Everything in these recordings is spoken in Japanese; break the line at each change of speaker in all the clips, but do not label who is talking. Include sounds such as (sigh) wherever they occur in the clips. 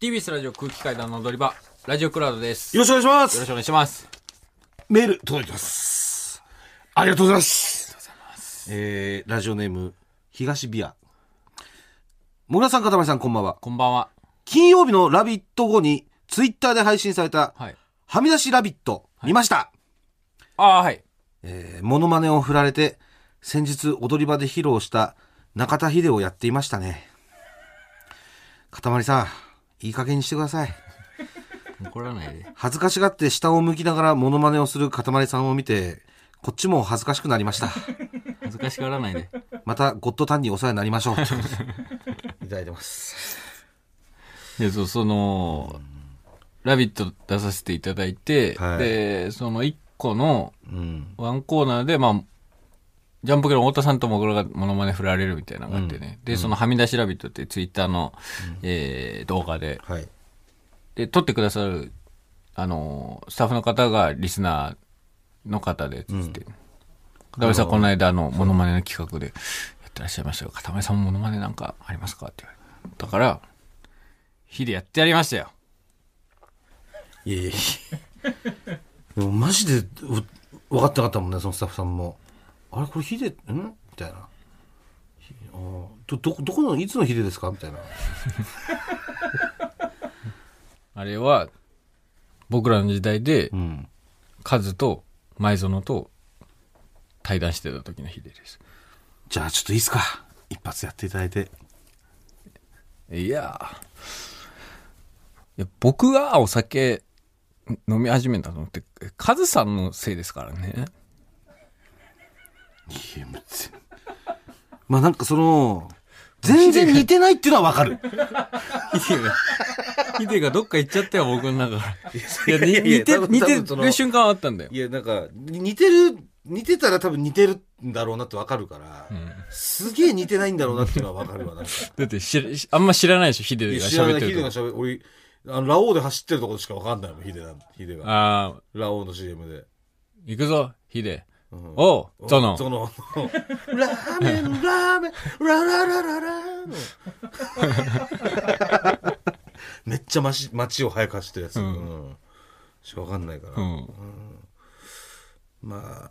TBS ラジオ空気階段の踊り場、ラジオクラウドです。
よろしくお願いします。
よろしくお願いします。
メール届いてます。ありがとうございます。えー、ラジオネーム、東ビア。もぐらさん、かたまりさん、こんばんは。
こんばんは。
金曜日のラビット後に、ツイッターで配信された、
はい。
はみ出しラビット、見ました。
ああ、はい。
えー、モノマネを振られて、先日踊り場で披露した中田秀をやっていましたね。かたまりさん、いい加減にしてください。(laughs)
怒らないで。
恥ずかしがって下を向きながらモノマネをするかたまりさんを見て、こっちも恥ずかしくなりました。(laughs)
恥ずかしがらないで。
またゴッドタンにお世話になりましょう。(laughs) いただいてます。
で、そう、その、ラビット出させていただいて、
はい
で、その一個の
うん。
ワンコーナーで、まあ、ジャンプ系の太田さんともぐらがモノマネ振られるみたいなのがあってね。で、そのはみ出しラビットってツイッターの、えー動画で、
はい。
で、撮ってくださる、あのースタッフの方がリスナーの方で、つって。片目さん、この間、あの、モノマネの企画でやってらっしゃいましたよ。片目さんもモノマネなんかありますかって言われて。だから、火でやってやりましたよ。
いやいやいやでもマジでう分かってなかったもんね、そのスタッフさんも。あれこれヒデ、ん？みたいな。ひあーど、ど、どこの、いつのヒデですか？みたいな。(laughs)
あれは、僕らの時代で
う、ん。
カズと前園と対談してた時のヒデです。
じゃあちょっといいっすか？一発やっていただいて。
いやいや僕がお酒飲み始めたのって、カズさんのせいですからね。
いや、もう全まあなんかその、全然似てないっていうのはわかる。
ヒデが、ヒデがどっか行っちゃったよ、僕の中から。いや、に
いやいや
似て、
多分
似て
多分その
る瞬間はあったんだよ。
いや、なんか、に似てる、似てたら多分似てるんだろうなってわかるから、すげえ似てないんだろうなっていうのはわかるわ。なんか
だって知ら、あんま知らないでしょ、ヒデが
知らな
ってると
ヒデが喋る。俺、あの、ラオウで走ってるところしかわかんないもん、ヒデが。ヒデが。
ああ、
ラオウの CM で。
行くぞ、ヒデ。
うん。
おう、ゾノ。
その、ラーメン、ラーメン、ラララララの。めっちゃ街街を早く走ってるやつ。うん。しかわかんないから。
うん。
まあ、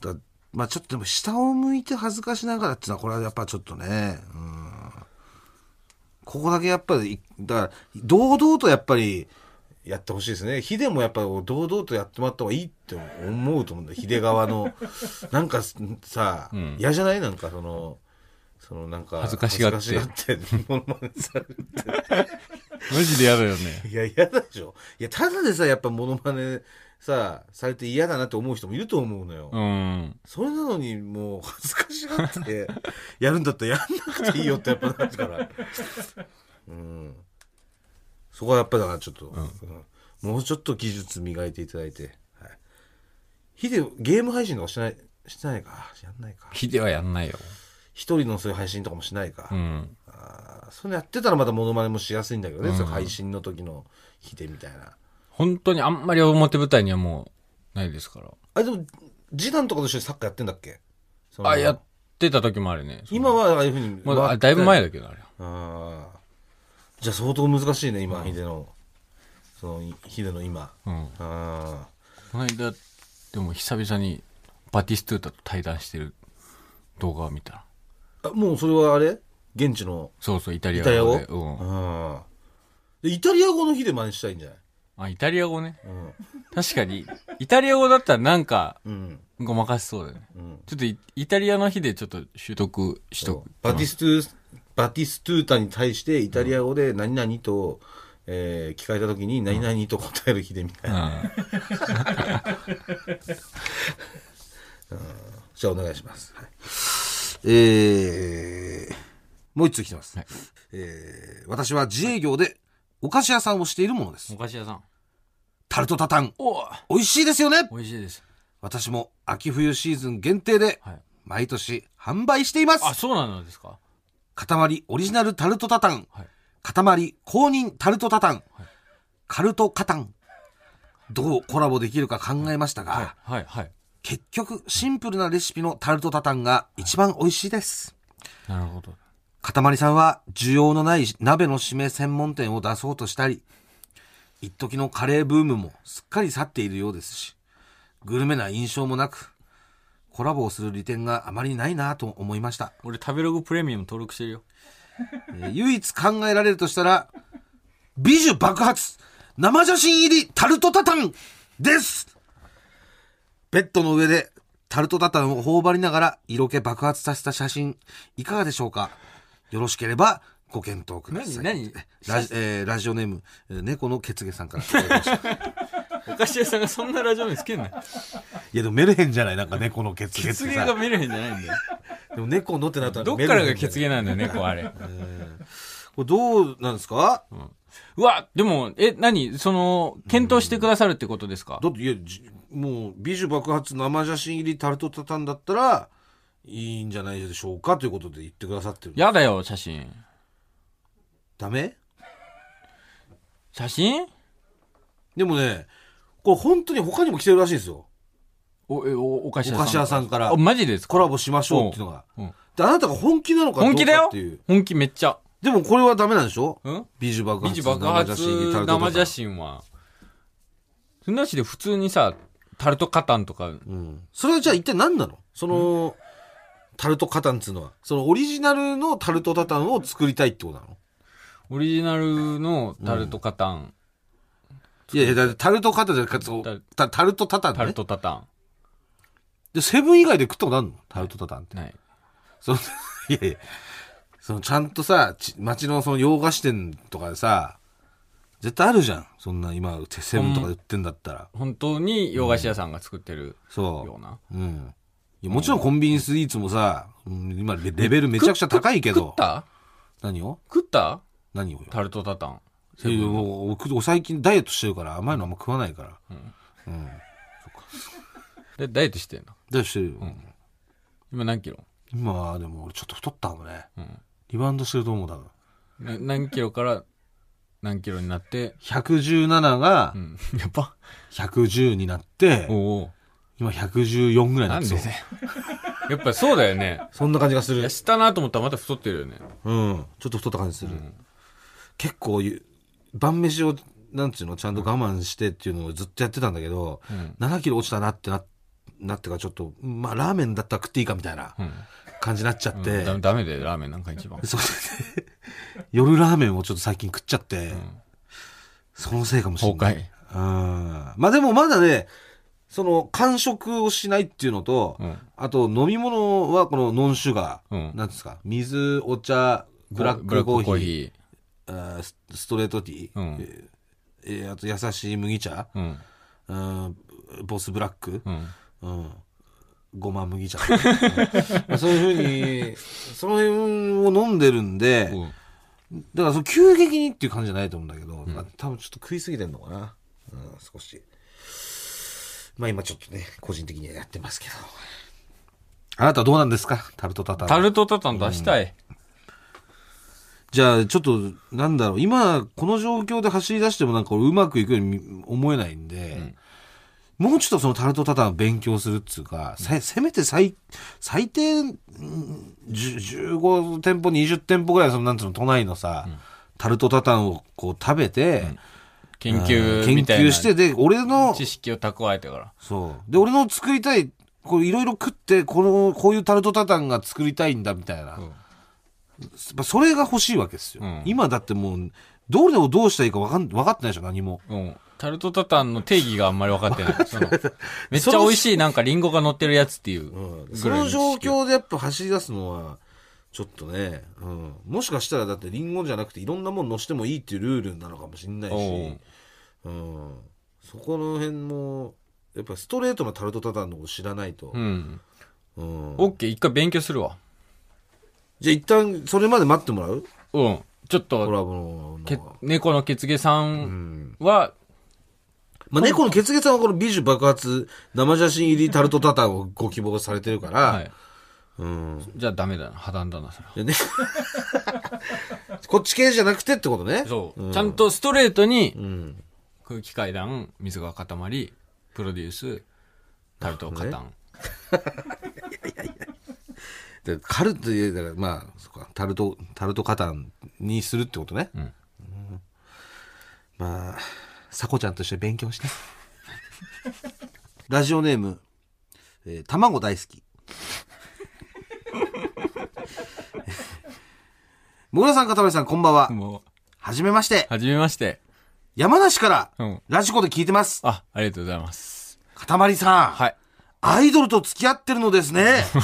だまあちょっとでも下を向いて恥ずかしながらっていうのはこれはやっぱちょっとね、うん、ここだけやっぱり、だから堂々とやっぱりやってほしいですね。ヒデもやっぱり堂々とやってもらった方がいいって思うと思うんだよ。ヒデ側の。(laughs) なんかさ、
ん
嫌じゃない？なんかその、そのなんか、
恥ずかしがって
恥ずかしがって、モノマネされて。
マジで嫌だよね。(laughs)
いや、嫌だでしょ。いや、ただでさ、やっぱモノマネさ、されて嫌だなって思う人もいると思うのよ。
うん。
それなのにもう恥ずかしがってやるんだったらやんなくていいよってやっぱなるから。(laughs) うん。そこはやっぱだからちょっと、うんもうちょっと技術磨いていただいて。はい。ヒデ、ゲーム配信とかしない、してないか？やんないか。
ヒデはやんないよ。
一人のそういう配信とかもしないか。
うん。
あーそういうのやってたらまたモノマネもしやすいんだけどね。そういう配信の時のヒデみたいな。
本当にあんまり表舞台にはもう、ないですから。
あ、でも、次男とかと一緒にサッカーやってんだっけ？
あ、やってた時もあるね。
今はああいうふうに。
まだ、あだいぶ前だけど、あれ。
ああ。じゃあ相当難しいね、今、ヒデの。その、ヒデの今。
うん。
あ
この間、でも久々にバティストゥータと対談してる動画を見た。
あ。あもうそれはあれ？現地の
そうそう、イタリア
イタリア語？
語で。うん。
ああ。でイタリア語のヒデ真似したいんじゃない？
あ、イタリア語ね。
うん。
確かに、イタリア語だったらなんか、
うん。
ごまかしそうだよね。
うん。
ちょっとイイタリアのヒデちょっと習得しとく。
バティストゥ、バティストゥータに対してイタリア語で何々と、えー聞かれた時に何々と答えるヒデみたいな。(laughs) じゃあお願いします。はい、えー、もう一つ来てます。
はい
えー私は自営業でお菓子屋さんをしているものです
お。菓子屋さん。
タルトタタン、
お
美味しいですよね
美味しいです。
私も秋冬シーズン限定で
はい。
毎年販売しています。
あ、そうなのですか？
塊オリジナルタルトタタン、
はい。
塊公認タルトタタン、カルトカタン。どうコラボできるか考えましたが、
はい。はい。はい。
結局シンプルなレシピのタルトタタンが一番美味しいです。
なるほど。
かたまりさんは需要のない鍋の締め専門店を出そうとしたり、一時のカレーブームもすっかり去っているようですし、グルメな印象もなく、コラボをする利点があまりないなと思いました。
俺食べログプレミアム登録してるよ。
えー唯一考えられるとしたら、美女爆発生写真入りタルトタタンですベッドの上でタルトタタンを頬張りながら色気爆発させた写真、いかがでしょうか？よろしければご検討ください。
何何？
ラジ,、えーラジオネーム、えー猫の血毛さんからいただきました。
お菓子屋さんがそんなラジオにつけんなよ。
いやでもメルヘンじゃない？なんか猫の血
血毛
さ。
が見れへんじゃないんだよ。
でも猫のってなったら
どっからが血
毛
毛なんだよ、猫あれ。
これどうなんですか、
うわ、でも、え、何？その、検討してくださるってことですか？
だっていやじもう美女爆発生写真入りタルトタタンだったらいいんじゃないでしょうかということで言ってくださってる。
やだよ、写真。
ダメ？
写真？
でもねこれ本当に他にも来てるらしいんですよ。
お、え、お、お菓子屋さん。
お菓子屋さんから。
あ、マジですか？
コラボしましょうっていうのが。
うん。うん。
であなたが本気なのかどう
本気だよ
かっていう。
本気めっちゃ。
でもこれはダメなんでしょ？
うん。
美女爆発
美女爆発
生
生写真は。そんなしで普通にさ、タルトカタンとか、
うん。それはじゃあ一体何なの？その、タルトカタンっつうのは。そのオリジナルのタルトタタンを作りたいってことなの？
オリジナルのタルトカタン、
いやいやタルトカタンじゃなくてタタルトタタンね
タルトタタン。
でセブン以外で食ったことあるの？タルトタタンって
ない。
その (laughs) いやいや、そのちゃんとさ、ち街のその洋菓子店とかでさ、絶対あるじゃん。そんな今、セブンとかで売ってんだったら。
本当に洋菓子屋さんが作ってる
そ
ような。
う。うん。いやもちろんコンビニスイーツもさ、うん今レレベルめちゃくちゃ高いけど
食っ。た？
何を？
食った？
何をよ？
タルトタタン。
いやいやもう僕最近ダイエットしてるから甘いのあんま食わないから。うん。
で、ダイエットしてんの？
ダイエットしてるよ。
今何キロ？
今はでも俺ちょっと太ったもんね。
ん
リバウンドしてると思う多分。
な何キロから何キロになって、
117が
うん。(laughs) やっぱ、
110になって、
おお
今114ぐらいになってそう
なん。やっぱそうだよね。
そんな感じがする
痩。せたなと思ったらまた太ってるよね。
うん。ちょっと太った感じする。結構ゆ、晩飯を、なんていうの、ちゃんと我慢してっていうのをずっとやってたんだけど、7キロ落ちたなってな、なってからちょっと、まあラーメンだったら食っていいかみたいな
うん。
感じになっちゃって、
ダメダメだよ、ラーメンなんか一番。(laughs)
そう夜ラーメンをちょっと最近食っちゃって、そのせいかもしれない。
崩
うん。まあでもまだね、その、完食をしないっていうのと、
うん。
あと飲み物はこのノンシュガー、
うん。
なんですか、水、お茶、ブラッ
ク
クコーヒー。
ヒ
あースストレートティー、
うん
えーえーあと優しい麦茶、
ー。うん。
うん、ボスブラック、
うん。
うん、ごま麦茶、(laughs) うんそういうふうに、その辺を飲んでるんで、
うん
だからその急激にっていう感じじゃないと思うんだけど、まあ、多分ちょっと食いすぎてんのかな、うん、少し。まあ今ちょっとね、個人的にはやってますけど。あなたはどうなんですか？タルトタタン。
タルトタタン出したい。
じゃあ、ちょっと、なんだろう、今、この状況で走り出してもなんか俺うまくいくように思えないんで、もうちょっとそのタルトタタンを勉強するっつうか、せせめて最、最低、うん10 15店舗、20店舗ぐらい、その、なんつうの、都内のさ、タルトタタンをこう食べて、
研究
研
みたいな。
究して、で、俺の、
知識を蓄えてから。
そう。で、俺の作りたい、こういろいろ食って、この、こういうタルトタタンが作りたいんだ、みたいな。それが欲しいわけですよ。
うん
今だってもう、どれをどうしたらいいか分かん、分かってないでしょ、何も。
うん。タルトタタンの定義があんまり分かってない。(laughs) めっちゃ美味しいなんかリンゴが乗ってるやつっていうぐ
その状況でやっぱ走り出すのは、ちょっとね、うん。もしかしたらだってリンゴじゃなくていろんなもの乗してもいいっていうルールなのかもしれないし、うん。そこの辺も、やっぱストレートのタルトタタンのこと知らないと。
うん。
うん。
オッケー、一回勉強するわ。
じゃあ一旦それまで待ってもらう？
うん。ちょっ
コ
と、
ラボの
け。猫の血毛さんは、
まあ、猫の血毛さんはこの美女爆発生写真入りタルトタタンをご希望されてるから、
はい。
うん。
じゃあダメだな。破談だな、それ。
でね (laughs) こっち系じゃなくてってことね。
そう。ちゃんとストレートに、
うん。
空気階段、水が固まり、プロデュース、タルトカタン。
でカルトで、だからまあ、そっか、タルト、タルトカタンにするってことね。
ん
うんまあ、さこちゃんとして勉強して。ラジオネーム、えー卵大好き。(laughs) もぐらさん、かたまりさん、こんばんは。
もう、
はじめまして。
はじめまして。
山梨から、
うん。
ラジコで聞いてます。
あ、ありがとうございます。
かたまりさん、
はい。
アイドルと付き合ってるのですね。(laughs)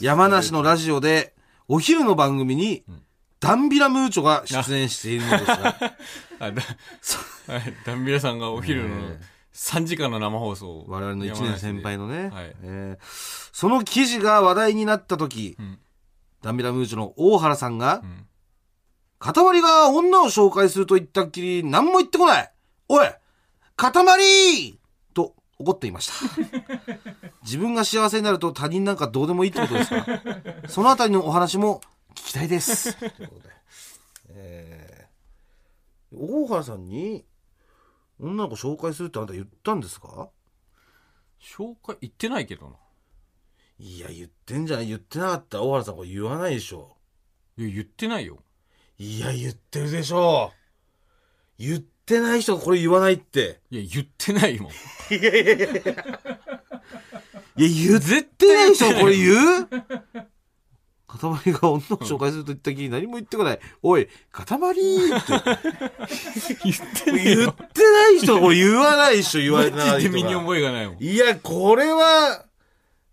山梨のラジオで、お昼の番組に、ダンビラムーチョが出演しているのですが、(laughs)
あ。(laughs) ダンビラさんがお昼の3時間の生放送。を
我々の1年先輩のね、
はい。
えーその記事が話題になった時、
ん。
ダンビラムーチョの大原さんが、
ん
塊が女を紹介すると言ったっきり何も言ってこない。おい塊と怒っていました。(laughs) 自分が幸せになると他人なんかどうでもいいってことですか？そのあたりのお話も聞きたいです。ということでえー大原さんに女の子紹介するってあなた言ったんですか？
紹介言ってないけどな。
いや、言ってんじゃない言ってなかったら大原さんこれ言わないでしょ。
いや、言ってないよ。
いや、言ってるでしょ。言ってない人がこれ言わないって。
いや、言ってないもん。
いや、言ってない人がこれ言う？塊が女を紹介すると言ったきり何も言ってこない。おい、塊って。
言ってない
言
よ。
ってない人がこれ言わないでしょ、言われてない
マジで身に。覚えがないもん。
いや、これは、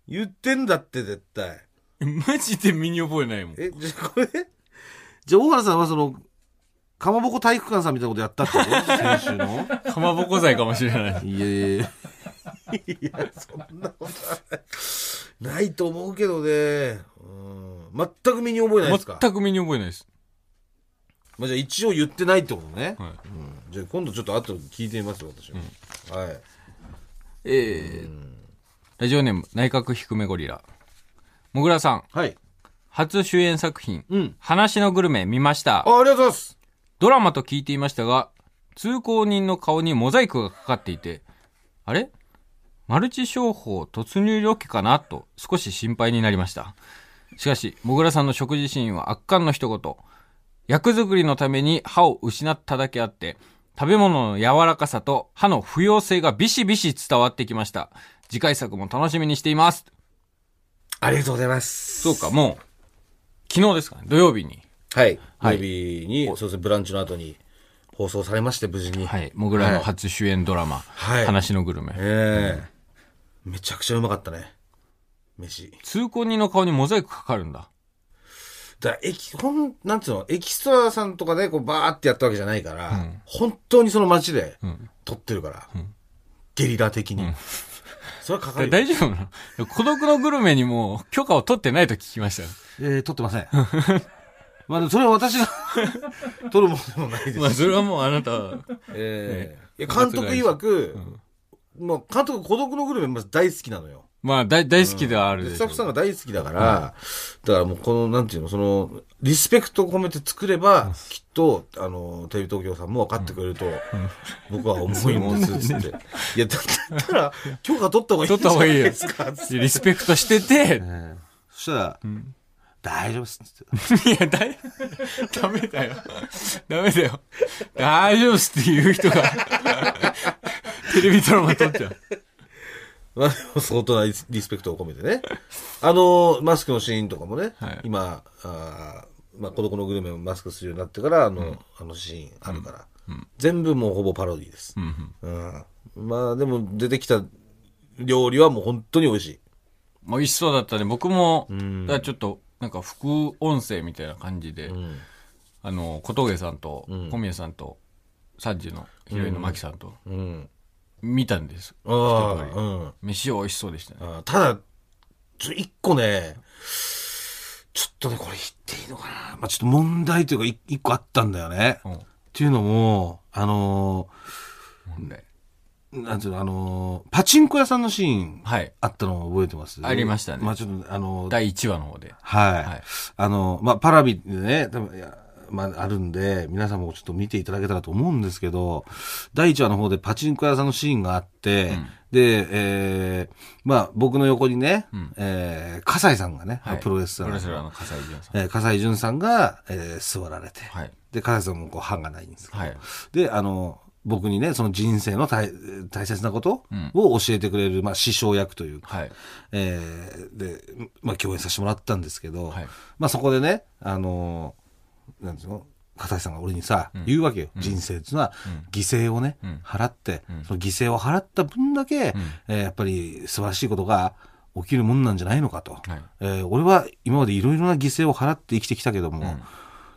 言ってんだって絶対。
マジで身に覚えないもん。
え、じゃあこれ、(laughs) じゃあ大原さんはその、かまぼこ体育館さんみたいなことやったってこと？先週の？(laughs)
かまぼこ剤かもしれない。
いやいやいや、そんなことはない。ないと思うけどね。うん、全く身に覚えないですか？
全く身に覚えないです。
まあ、じゃあ一応言ってないってことね。
はい
うん、じゃあ今度ちょっと後で聞いてみますよ、私も。はい。
えー、ラジオネーム、内閣低めゴリラ。もぐらさん、
はい。
初主演作品、
うん。
話のグルメ見ました。
あ、ありがとうございます。
ドラマと聞いていましたが、通行人の顔にモザイクがかかっていて、あれ？マルチ商法突入ロケかな？と少し心配になりました。しかし、もぐらさんの食事シーンは圧巻の一言。役作りのために歯を失っただけあって、食べ物の柔らかさと歯の不要性がビシビシ伝わってきました。次回作も楽しみにしています。
ありがとうございます。
そうか、もう、昨日ですかね、土曜日に。
はい。
はい
土曜日に、そうですね、ブランチの後に放送されまして、無事に。
はい、もぐらの初主演ドラマ、
はい
話のグルメ。
ええめちゃくちゃうまかったね。飯。
通行人の顔にモザイクかかるんだ。
だから、エキ、ほん、なんつうの、エキストラさんとかで、こう、バーってやったわけじゃないから、本当にその街で、撮ってるから、ゲリラ的に。それはかかるよ。
大丈夫なの？(laughs) 孤独のグルメにも許可を取ってないと聞きましたよ。
えー、撮ってません。(laughs) まあ、それは私が (laughs) 撮るものでもないです。
まあ、それはもうあなた、
ええ。いや、監督曰く、もう、監督孤独のグルメまず大好きなのよ。
まあ大大好きではあるでしょう
でスタッフさんが大好きだから、だからもうこの、なんていうの、その、リスペクトを込めて作れば、きっと、あの、テレビ東京さんも分かってくれると、僕は思うんです、つって。いや、だったら、許可取った方がいいんじゃないですか、つって。
リスペクトしてて、
そしたら、大丈夫っす、て。
いや、だい、ダメだよ。ダメだよ。大丈夫っすって言う人が、テレビドラマ撮っちゃう。
まあ、相当なリスペクトを込めてね。あの、マスクのシーンとかもね、
はい
今、あーまあ、孤独のグルメをマスクするようになってから、あの、あのシーンあるから、全部もうほぼパロディです。
うんうん
うん。まあ、でも出てきた料理はもう本当に美味しい。
美味しそうだったね。僕も、
ん
だからちょっと、なんか副音声みたいな感じで、
ん
あの、小峠さんと、
ん
小宮さんと、3時のヒロインのマキさんと、
うん。
見たんです。
ああ、うん。
飯は美味しそうでしたね。
あーただ、ちょ、一個ね、ちょっとね、これ言っていいのかな。まあちょっと問題というか、い一個あったんだよね。
うん
っていうのも、あの
問題
ーなんていうの、あのーパチンコ屋さんのシーン、
はい。
あったのを覚えてます？
ありましたね
まあちょっと、あのー
第1話の方で。
はい。
はい
あの、まあ、パラビでね、多分いやまあ、あるんで、皆さんもちょっと見ていただけたらと思うんですけど、第1話の方でパチンコ屋さんのシーンがあって、で、えーまあ、僕の横にね、えー笠井さんがね、
はい
プロレスラーの
プロレスラーの笠井潤さん。
えー笠井淳さんが、えー座られて、
はい。
で、笠井さんもこう歯がないんですけど、
はい。
で、あの、僕にね、その人生の大大切なことを教えてくれる、まあ、師匠役というか、
はい。
えーで、まあ、共演させてもらったんですけど、
はい。
まあ、そこでね、あのーなんですの、笠井さんが俺にさ、言うわけよ。人生っていうのは、犠牲をね、払って、その犠牲を払った分だけ、えーやっぱり素晴らしいことが起きるもんなんじゃないのかと。
はい。
えー俺は今までいろいろな犠牲を払って生きてきたけども、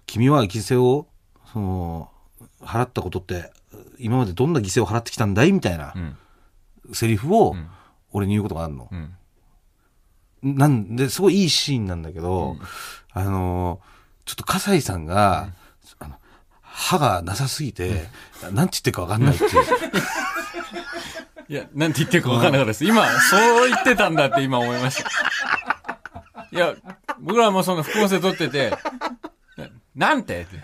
君は犠牲を、その、払ったことって、今までどんな犠牲を払ってきたんだい？みたいな、
ん
セリフを、俺に言うことがあるの。
うん。
なんで、すごいいいシーンなんだけど、あのーちょっと笠井さんが、あの歯がなさすぎて、なんて言ってるかわかんないっていう。(laughs)
いや、なんて言ってるか分かんなかったです。今、そう言ってたんだって今思いました。いや、僕らもその副音声撮ってて、ななんて？って。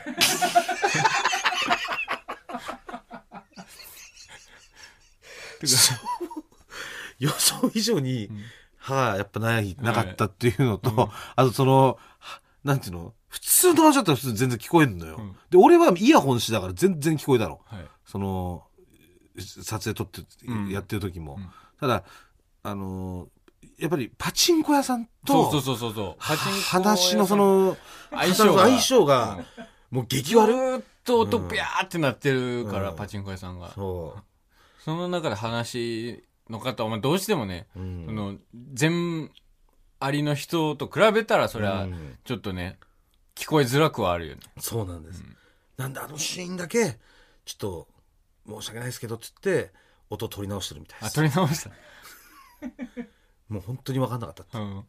(laughs)
予想以上に歯がやっぱない、なかったっていうのと、あとその、はなんていうの？普通の話だったら普通に全然聞こえるのよ。で、俺はイヤホンしてたから全然聞こえたの。
はい。
その、撮影撮って、
ん
やってる時も。ただ、あのーやっぱりパチンコ屋さんと、
そうそうそうそう。
話のそ、の、
相性が
相性が、もう激悪。
ずーっと音ビャーってなってるから、
うん
パチンコ屋さんが。
そ
その中で話の方、お前どうしてもね、
う。うん
その、全ありの人と比べたら、それは
うん、
ちょっとね、聞こえづらくはあるよね。
そうなんです。なんであのシーンだけ、ちょっと、申し訳ないですけど、つって、音取り直してるみたいで
あ、
す。
取り直した。(laughs)
もう本当に分かんなかったって。
うん。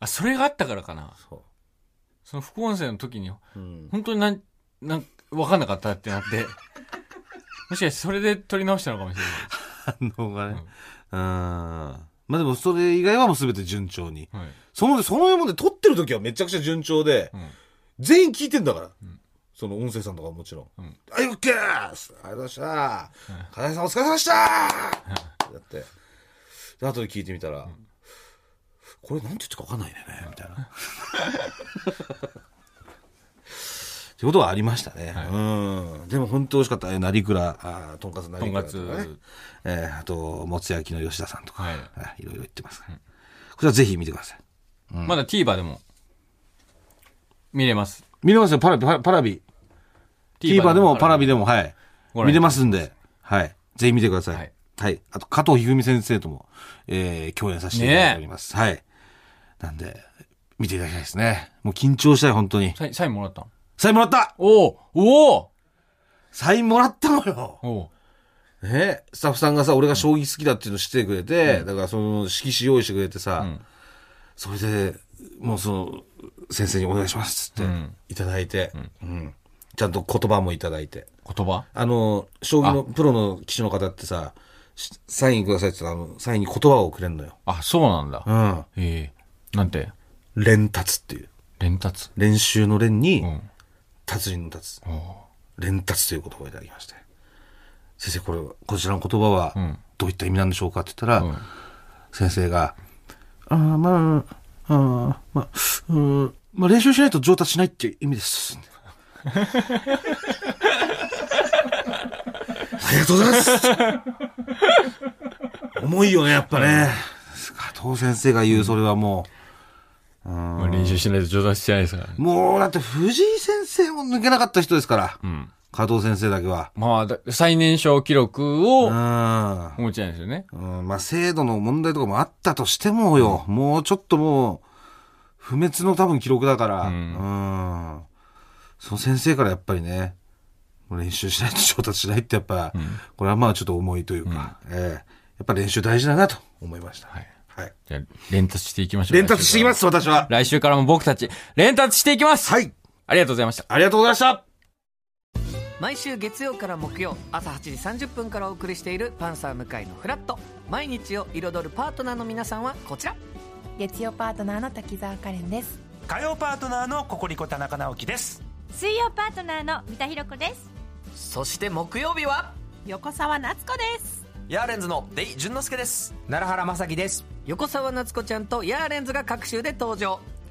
あ、それがあったからかな。
そ
その副音声の時に、
う。うん。
本当になん、なん、わかんなかったってなって、もしかしてそれで撮り直したのかもしれない。
反応がね。うん。まあでも、それ以外はもう全て順調に。
はい。
その、その山で撮ってる時はめちゃくちゃ順調で、
うん。
全員聞いてんだから。その音声さんとかもちろん。
うん
はい、オッケーありがとうございました。金井さんお疲れ様でしただって。で、後で聞いてみたら、これなんて言ってるか分かんないね、みたいな。(laughs) ってことはありましたね。うん。でも本当美味しかった。え、成倉、あーとんかつ成
とんかつ
倉とかね。えーあと、もつ焼きの吉田さんとか、
はい
はい、いろいろ言ってますから。こちらぜひ見てください。
まだ TVer でも、見れます。
見れますよ、パラビ、パラビ。TVer でもパラビでも、はい。見れますんで、はい。ぜひ見てください。
は
はいい。あと、加藤一二三先生とも、えー、共演させていただいております。はい。なんで、見ていただきたいですね。もう緊張したい、本当に。
サインサインもらったん
サインもらった。
おおおお
サインもらったのよ。
おお
ね。スタッフさんがさ、俺が将棋好きだっていうの知ってくれて、だからその色紙用意してくれてさ、
ん。
それで、もうその、先生にお願いしますっつって
ん、
いただいて、うん。ちゃんと言葉もいただいて。
言葉？
あの、将棋のプロの棋士の方ってさ、しサインくださいって言ったら、あの、サインに言葉をくれんのよ。
あ、そうなんだ。
うん。
ええ。なんて？
連達っていう。
連達？
練習の練に、
うん。
達人の達。連達という言葉をいただきまして。先生、これ、こちらの言葉は
ん、
どういった意味なんでしょうかって言ったら、
うん
先生が、ああ、まあ、ああ、まあ、うん、まあ練習しないと上達しないっていう意味です。(laughs) ありがとうございます。重いよね、やっぱね。加藤先生が言う、それはも
まあ、練習しないと上達してないですから。
もう、だって藤井抜けなかった人ですから。
うん。
加藤先生だけは。
まあだ、最年少記録を
うん。
お持ちなんですよね。
うん、まあ、制度の問題とかもあったとしてもよ、もうちょっともう、不滅の多分記録だから、う
うん
ん。その先生からやっぱりね、練習しないと上達しないってやっぱ、これはまあちょっと重いというか、ええやっぱ練習大事だなと思いました。
はい。
はい。
じゃあ、連達していきましょう。。
連達していますす、私は。
来週からも僕たち、連達していきます
はい。
ありがとうございました。
ありがとうございました。
毎週月曜から木曜朝8時30分からお送りしている「パンサー向井のフラット」毎日を彩るパートナーの皆さんはこちら。
月曜パートナーの滝沢カレンです。
火曜パートナーのココリコ田中直樹です。
水曜パートナーの三田寛子です。
そして木曜日は？
横澤夏子です。
ヤーレンズのデイ淳之介です。
奈良原雅樹です。
横澤夏子ちゃんとヤーレンズが各週で登場。